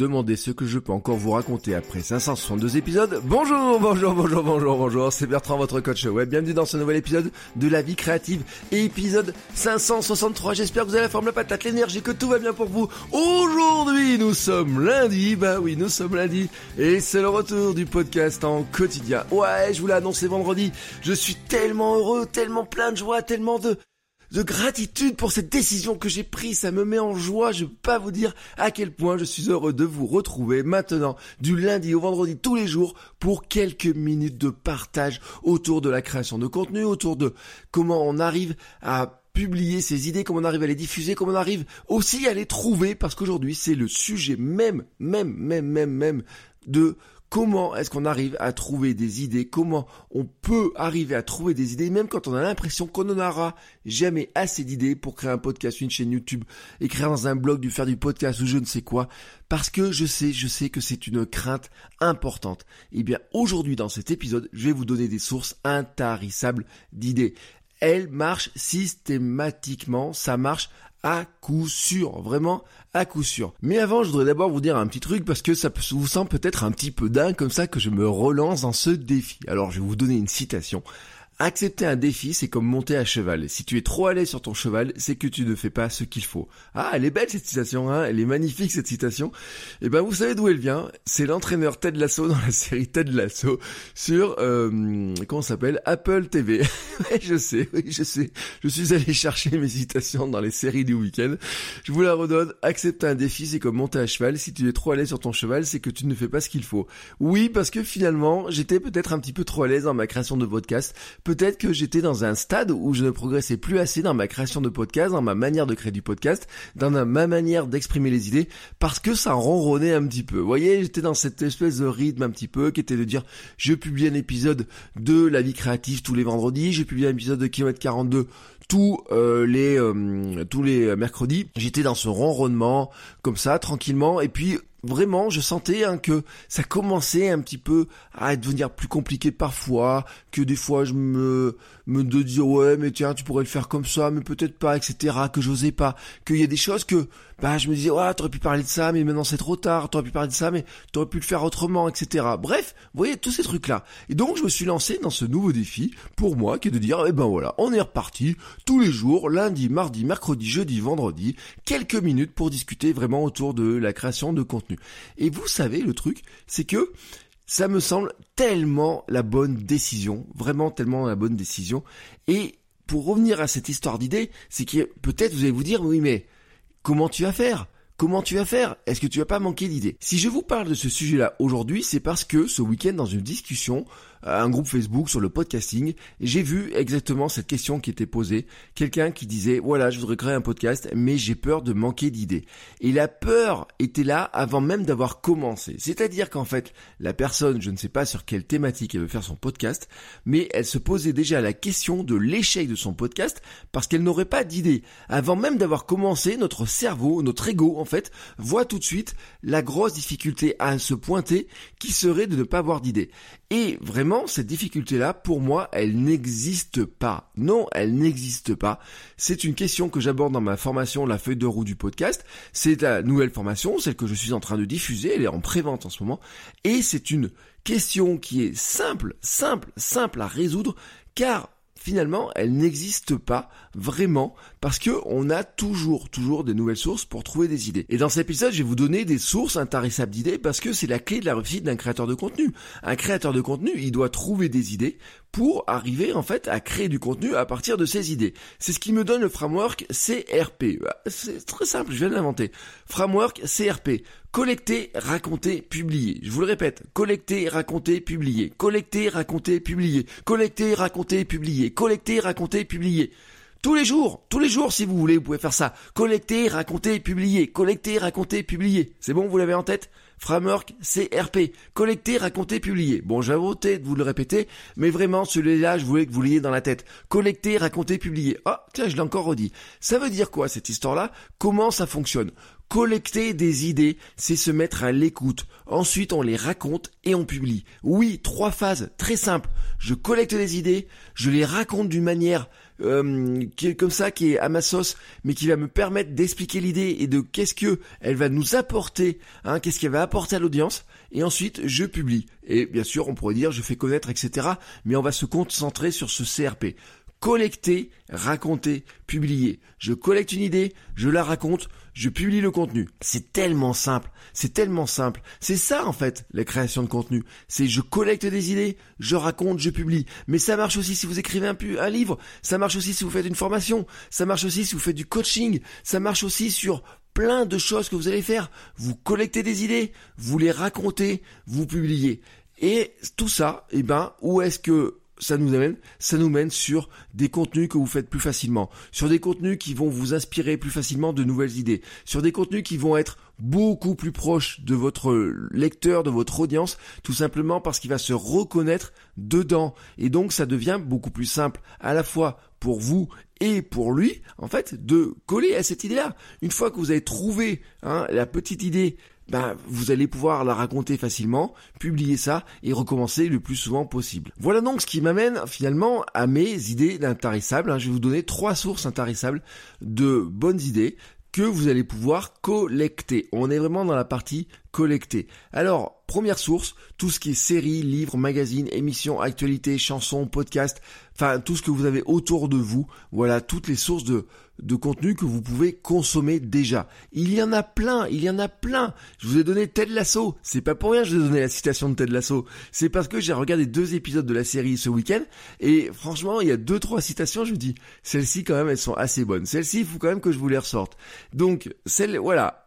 Demandez ce que je peux encore vous raconter après 562 épisodes Bonjour, bonjour, bonjour, bonjour, bonjour, c'est Bertrand, votre coach web. Bienvenue dans ce nouvel épisode de La Vie Créative, épisode 563. J'espère que vous avez la forme, la patate, l'énergie, que tout va bien pour vous. Aujourd'hui, nous sommes lundi, bah oui, nous sommes lundi, et c'est le retour du podcast en quotidien. Ouais, je vous l'ai annoncé vendredi, je suis tellement heureux, tellement plein de joie, tellement de de gratitude pour cette décision que j'ai prise. Ça me met en joie. Je peux pas vous dire à quel point je suis heureux de vous retrouver maintenant du lundi au vendredi tous les jours pour quelques minutes de partage autour de la création de contenu, autour de comment on arrive à publier ses idées, comment on arrive à les diffuser, comment on arrive aussi à les trouver, parce qu'aujourd'hui c'est le sujet même, même, même, même, même de comment est-ce qu'on arrive à trouver des idées, comment on peut arriver à trouver des idées, même quand on a l'impression qu'on n'en aura jamais assez d'idées pour créer un podcast, une chaîne YouTube, écrire dans un blog, du faire du podcast ou je ne sais quoi, parce que je sais, je sais que c'est une crainte importante. Eh bien, aujourd'hui dans cet épisode, je vais vous donner des sources intarissables d'idées. Elles marchent systématiquement, ça marche à coup sûr, vraiment à coup sûr. Mais avant, je voudrais d'abord vous dire un petit truc parce que ça vous semble peut-être un petit peu dingue comme ça que je me relance dans ce défi. Alors, je vais vous donner une citation. Accepter un défi, c'est comme monter à cheval. Si tu es trop à l'aise sur ton cheval, c'est que tu ne fais pas ce qu'il faut. Ah, elle est belle cette citation, hein elle est magnifique cette citation. Eh ben vous savez d'où elle vient C'est l'entraîneur Ted Lasso dans la série Ted Lasso sur euh, comment s'appelle? Apple TV. je sais, oui, je sais. Je suis allé chercher mes citations dans les séries du week-end. Je vous la redonne. Accepter un défi, c'est comme monter à cheval. Si tu es trop à l'aise sur ton cheval, c'est que tu ne fais pas ce qu'il faut. Oui, parce que finalement, j'étais peut-être un petit peu trop à l'aise dans ma création de podcast peut-être que j'étais dans un stade où je ne progressais plus assez dans ma création de podcast, dans ma manière de créer du podcast, dans ma manière d'exprimer les idées, parce que ça ronronnait un petit peu. Vous voyez, j'étais dans cette espèce de rythme un petit peu, qui était de dire, je publie un épisode de La vie créative tous les vendredis, je publie un épisode de Kilomètre 42 tous euh, euh, tous les mercredis. J'étais dans ce ronronnement comme ça tranquillement et puis vraiment je sentais hein, que ça commençait un petit peu à devenir plus compliqué parfois que des fois je me me de ouais mais tiens tu pourrais le faire comme ça mais peut-être pas etc que j'osais pas. Qu'il y a des choses que bah je me disais ouais t'aurais pu parler de ça mais maintenant c'est trop tard t'aurais pu parler de ça mais t'aurais pu le faire autrement etc bref vous voyez tous ces trucs là et donc je me suis lancé dans ce nouveau défi pour moi qui est de dire eh ben voilà on est reparti tous les jours lundi mardi mercredi jeudi vendredi quelques minutes pour discuter vraiment autour de la création de contenu. Et vous savez le truc c'est que ça me semble tellement la bonne décision, vraiment tellement la bonne décision. Et pour revenir à cette histoire d'idée, c'est que peut-être vous allez vous dire, oui mais comment tu vas faire? Comment tu vas faire? Est-ce que tu vas pas manquer d'idées? Si je vous parle de ce sujet-là aujourd'hui, c'est parce que ce week-end dans une discussion, un groupe Facebook sur le podcasting, j'ai vu exactement cette question qui était posée. Quelqu'un qui disait, voilà, je voudrais créer un podcast, mais j'ai peur de manquer d'idées. Et la peur était là avant même d'avoir commencé. C'est-à-dire qu'en fait, la personne, je ne sais pas sur quelle thématique elle veut faire son podcast, mais elle se posait déjà la question de l'échec de son podcast parce qu'elle n'aurait pas d'idées. Avant même d'avoir commencé, notre cerveau, notre ego, en fait, voit tout de suite la grosse difficulté à se pointer qui serait de ne pas avoir d'idées. Et vraiment, cette difficulté-là, pour moi, elle n'existe pas. Non, elle n'existe pas. C'est une question que j'aborde dans ma formation La feuille de roue du podcast. C'est la nouvelle formation, celle que je suis en train de diffuser. Elle est en prévente en ce moment. Et c'est une question qui est simple, simple, simple à résoudre, car finalement, elle n'existe pas vraiment parce que on a toujours, toujours des nouvelles sources pour trouver des idées. Et dans cet épisode, je vais vous donner des sources intarissables d'idées parce que c'est la clé de la réussite d'un créateur de contenu. Un créateur de contenu, il doit trouver des idées pour arriver en fait à créer du contenu à partir de ses idées. C'est ce qui me donne le framework CRP. C'est très simple, je viens de l'inventer. Framework CRP. Collecter, raconter, publier. Je vous le répète. Collecter, raconter, publier. Collecter, raconter, publier. Collecter, raconter, publier. Collecter, raconter, publier Tous les jours, tous les jours si vous voulez, vous pouvez faire ça. Collecter, raconter, publier. Collecter, raconter, publier. C'est bon, vous l'avez en tête? Framework CRP. Collecter, raconter, publier. Bon, j'ai voté de vous le répéter, mais vraiment, celui-là, je voulais que vous l'ayez dans la tête. Collecter, raconter, publier. Ah, tiens, je l'ai encore redit. Ça veut dire quoi, cette histoire-là? Comment ça fonctionne? Collecter des idées, c'est se mettre à l'écoute. Ensuite, on les raconte et on publie. Oui, trois phases très simples. Je collecte des idées, je les raconte d'une manière euh, qui est comme ça, qui est à ma sauce, mais qui va me permettre d'expliquer l'idée et de qu'est-ce que elle va nous apporter, hein, qu'est-ce qu'elle va apporter à l'audience. Et ensuite, je publie. Et bien sûr, on pourrait dire, je fais connaître, etc. Mais on va se concentrer sur ce CRP collecter, raconter, publier. Je collecte une idée, je la raconte, je publie le contenu. C'est tellement simple, c'est tellement simple. C'est ça en fait, la création de contenu. C'est je collecte des idées, je raconte, je publie. Mais ça marche aussi si vous écrivez un, un livre, ça marche aussi si vous faites une formation, ça marche aussi si vous faites du coaching, ça marche aussi sur plein de choses que vous allez faire. Vous collectez des idées, vous les racontez, vous publiez. Et tout ça, eh ben, où est-ce que ça nous amène, ça nous mène sur des contenus que vous faites plus facilement, sur des contenus qui vont vous inspirer plus facilement de nouvelles idées, sur des contenus qui vont être beaucoup plus proches de votre lecteur, de votre audience, tout simplement parce qu'il va se reconnaître dedans. Et donc ça devient beaucoup plus simple à la fois pour vous et pour lui, en fait, de coller à cette idée-là. Une fois que vous avez trouvé hein, la petite idée ben, vous allez pouvoir la raconter facilement, publier ça et recommencer le plus souvent possible. Voilà donc ce qui m'amène finalement à mes idées d'intarissables. Hein. Je vais vous donner trois sources intarissables de bonnes idées que vous allez pouvoir collecter. On est vraiment dans la partie collecter. Alors, première source, tout ce qui est séries, livres, magazines, émissions, actualités, chansons, podcasts, enfin tout ce que vous avez autour de vous. Voilà, toutes les sources de, de contenu que vous pouvez consommer déjà. Il y en a plein, il y en a plein. Je vous ai donné Ted Lasso. C'est pas pour rien que je vous ai donné la citation de Ted Lasso. C'est parce que j'ai regardé deux épisodes de la série ce week-end et franchement, il y a deux, trois citations, je vous dis, celles-ci quand même, elles sont assez bonnes. Celles-ci, il faut quand même que je vous les ressorte. Donc, celle, voilà,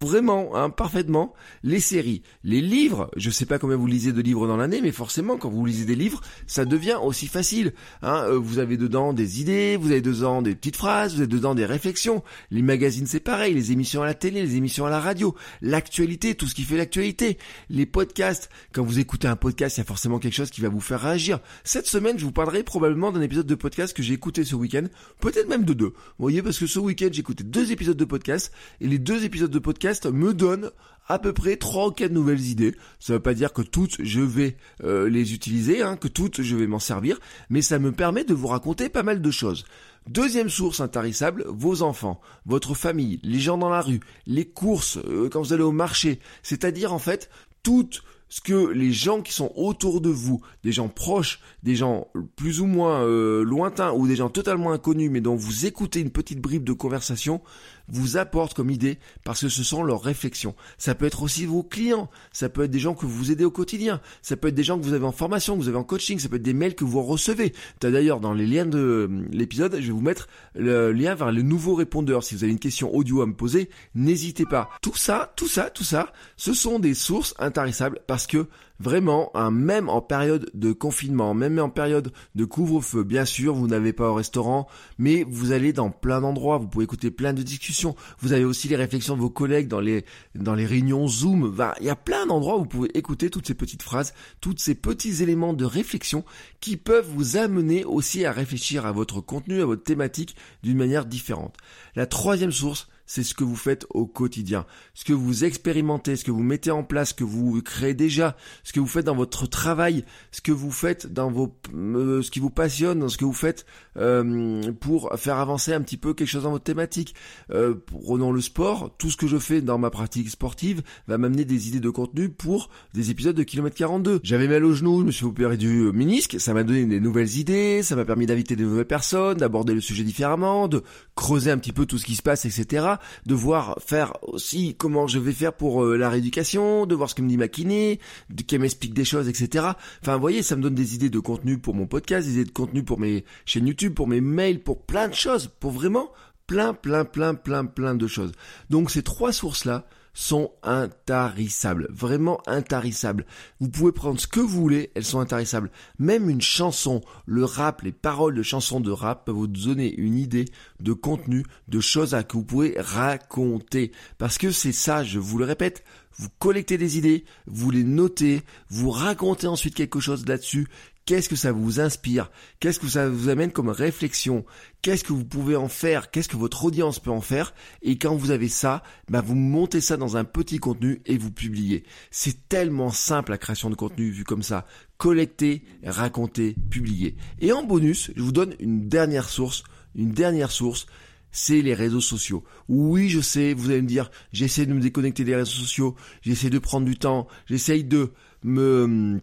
vraiment, hein, parfaitement, les séries, les livres. Je sais pas combien vous lisez de livres dans l'année, mais forcément, quand vous lisez des livres, ça devient aussi facile. Hein. Euh, vous avez dedans des idées, vous avez dedans des petites phrases, vous avez dedans des réflexions. Les magazines, c'est pareil, les émissions à la télé, les émissions à la radio, l'actualité, tout ce qui fait l'actualité, les podcasts. Quand vous écoutez un podcast, il y a forcément quelque chose qui va vous faire réagir. Cette semaine, je vous parlerai probablement d'un épisode de podcast que j'ai écouté ce week-end, peut-être même de deux. Vous voyez, parce que ce week-end, j'ai écouté deux épisodes de podcast, et les deux épisodes de podcast me donne à peu près trois ou quatre nouvelles idées. Ça veut pas dire que toutes je vais euh, les utiliser, hein, que toutes je vais m'en servir, mais ça me permet de vous raconter pas mal de choses. Deuxième source intarissable, vos enfants, votre famille, les gens dans la rue, les courses, euh, quand vous allez au marché, c'est-à-dire en fait toutes ce que les gens qui sont autour de vous, des gens proches, des gens plus ou moins euh, lointains ou des gens totalement inconnus mais dont vous écoutez une petite bribe de conversation, vous apportent comme idée parce que ce sont leurs réflexions. Ça peut être aussi vos clients, ça peut être des gens que vous aidez au quotidien, ça peut être des gens que vous avez en formation, que vous avez en coaching, ça peut être des mails que vous recevez. D'ailleurs, dans les liens de euh, l'épisode, je vais vous mettre le lien vers le nouveau répondeur. Si vous avez une question audio à me poser, n'hésitez pas. Tout ça, tout ça, tout ça, ce sont des sources intarissables parce que vraiment, hein, même en période de confinement, même en période de couvre-feu, bien sûr, vous n'avez pas au restaurant, mais vous allez dans plein d'endroits, vous pouvez écouter plein de discussions. Vous avez aussi les réflexions de vos collègues dans les dans les réunions Zoom. il y a plein d'endroits où vous pouvez écouter toutes ces petites phrases, tous ces petits éléments de réflexion qui peuvent vous amener aussi à réfléchir à votre contenu, à votre thématique d'une manière différente. La troisième source, c'est ce que vous faites au quotidien. Ce que vous expérimentez, ce que vous mettez en place, ce que vous créez déjà, ce que vous faites dans votre travail, ce que vous faites dans vos, euh, ce qui vous passionne, ce que vous faites euh, pour faire avancer un petit peu quelque chose dans votre thématique. Euh, prenons le sport, tout ce que je fais dans ma pratique sportive va m'amener des idées de contenu pour des épisodes de kilomètre 42. J'avais mal au genou, je me suis opéré du ménisque, ça m'a donné des nouvelles idées, ça m'a permis d'inviter de nouvelles personnes, d'aborder le sujet différemment, de creuser un petit peu tout ce qui se passe, etc de voir faire aussi comment je vais faire pour euh, la rééducation, de voir ce que me dit ma kiné, qu'elle m'explique des choses, etc. Enfin, vous voyez, ça me donne des idées de contenu pour mon podcast, des idées de contenu pour mes chaînes YouTube, pour mes mails, pour plein de choses, pour vraiment plein, plein, plein, plein, plein de choses. Donc ces trois sources-là, sont intarissables, vraiment intarissables. Vous pouvez prendre ce que vous voulez, elles sont intarissables. Même une chanson, le rap, les paroles de chansons de rap peuvent vous donner une idée de contenu, de choses à que vous pouvez raconter. Parce que c'est ça, je vous le répète, vous collectez des idées, vous les notez, vous racontez ensuite quelque chose là-dessus, Qu'est-ce que ça vous inspire? Qu'est-ce que ça vous amène comme réflexion? Qu'est-ce que vous pouvez en faire? Qu'est-ce que votre audience peut en faire? Et quand vous avez ça, bah vous montez ça dans un petit contenu et vous publiez. C'est tellement simple la création de contenu vu comme ça. Collecter, raconter, publier. Et en bonus, je vous donne une dernière source, une dernière source c'est les réseaux sociaux. Oui, je sais, vous allez me dire, j'essaie de me déconnecter des réseaux sociaux, j'essaie de prendre du temps, j'essaye de me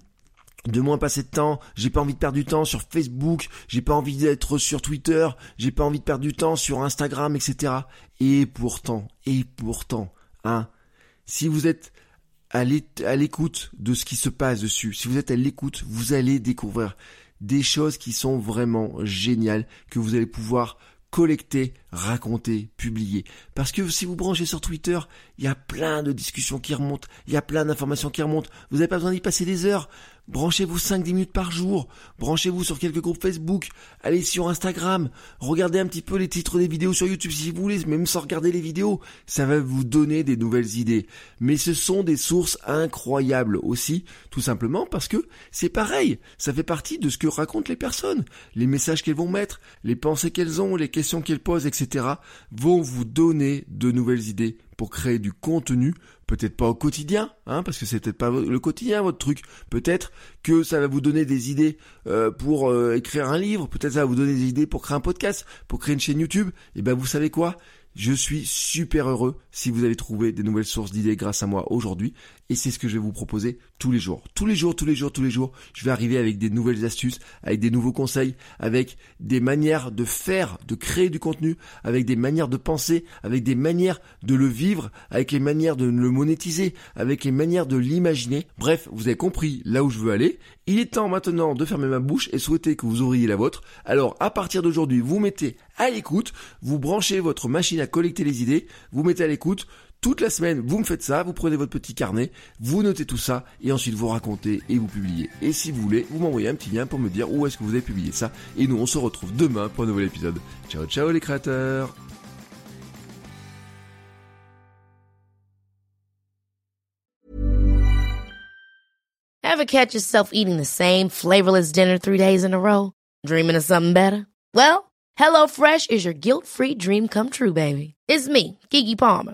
de moins passer de temps, j'ai pas envie de perdre du temps sur Facebook, j'ai pas envie d'être sur Twitter, j'ai pas envie de perdre du temps sur Instagram, etc. Et pourtant, et pourtant, hein, si vous êtes à l'écoute de ce qui se passe dessus, si vous êtes à l'écoute, vous allez découvrir des choses qui sont vraiment géniales, que vous allez pouvoir collecter, raconter, publier. Parce que si vous branchez sur Twitter, il y a plein de discussions qui remontent, il y a plein d'informations qui remontent. Vous n'avez pas besoin d'y passer des heures. Branchez-vous 5-10 minutes par jour. Branchez-vous sur quelques groupes Facebook. Allez sur Instagram. Regardez un petit peu les titres des vidéos sur YouTube si vous voulez, même sans regarder les vidéos. Ça va vous donner des nouvelles idées. Mais ce sont des sources incroyables aussi, tout simplement parce que c'est pareil. Ça fait partie de ce que racontent les personnes. Les messages qu'elles vont mettre, les pensées qu'elles ont, les questions qu'elles posent, etc. vont vous donner de nouvelles idées pour créer du contenu, peut-être pas au quotidien, hein, parce que c'est peut-être pas le quotidien votre truc. Peut-être que ça va vous donner des idées euh, pour euh, écrire un livre, peut-être ça va vous donner des idées pour créer un podcast, pour créer une chaîne YouTube. Et ben vous savez quoi? Je suis super heureux si vous avez trouvé des nouvelles sources d'idées grâce à moi aujourd'hui. Et c'est ce que je vais vous proposer tous les jours. Tous les jours, tous les jours, tous les jours. Je vais arriver avec des nouvelles astuces, avec des nouveaux conseils, avec des manières de faire, de créer du contenu, avec des manières de penser, avec des manières de le vivre, avec les manières de le monétiser, avec les manières de l'imaginer. Bref, vous avez compris là où je veux aller. Il est temps maintenant de fermer ma bouche et souhaiter que vous ouvriez la vôtre. Alors, à partir d'aujourd'hui, vous mettez à l'écoute, vous branchez votre machine à collecter les idées, vous mettez à l'écoute, toute la semaine, vous me faites ça, vous prenez votre petit carnet, vous notez tout ça, et ensuite vous racontez et vous publiez. Et si vous voulez, vous m'envoyez un petit lien pour me dire où est-ce que vous avez publié ça. Et nous, on se retrouve demain pour un nouvel épisode. Ciao, ciao les créateurs Ever catch yourself eating the same flavorless dinner three days in a row? Dreaming of something better? Well, HelloFresh is your guilt-free dream come true, baby. It's me, Kiki Palmer.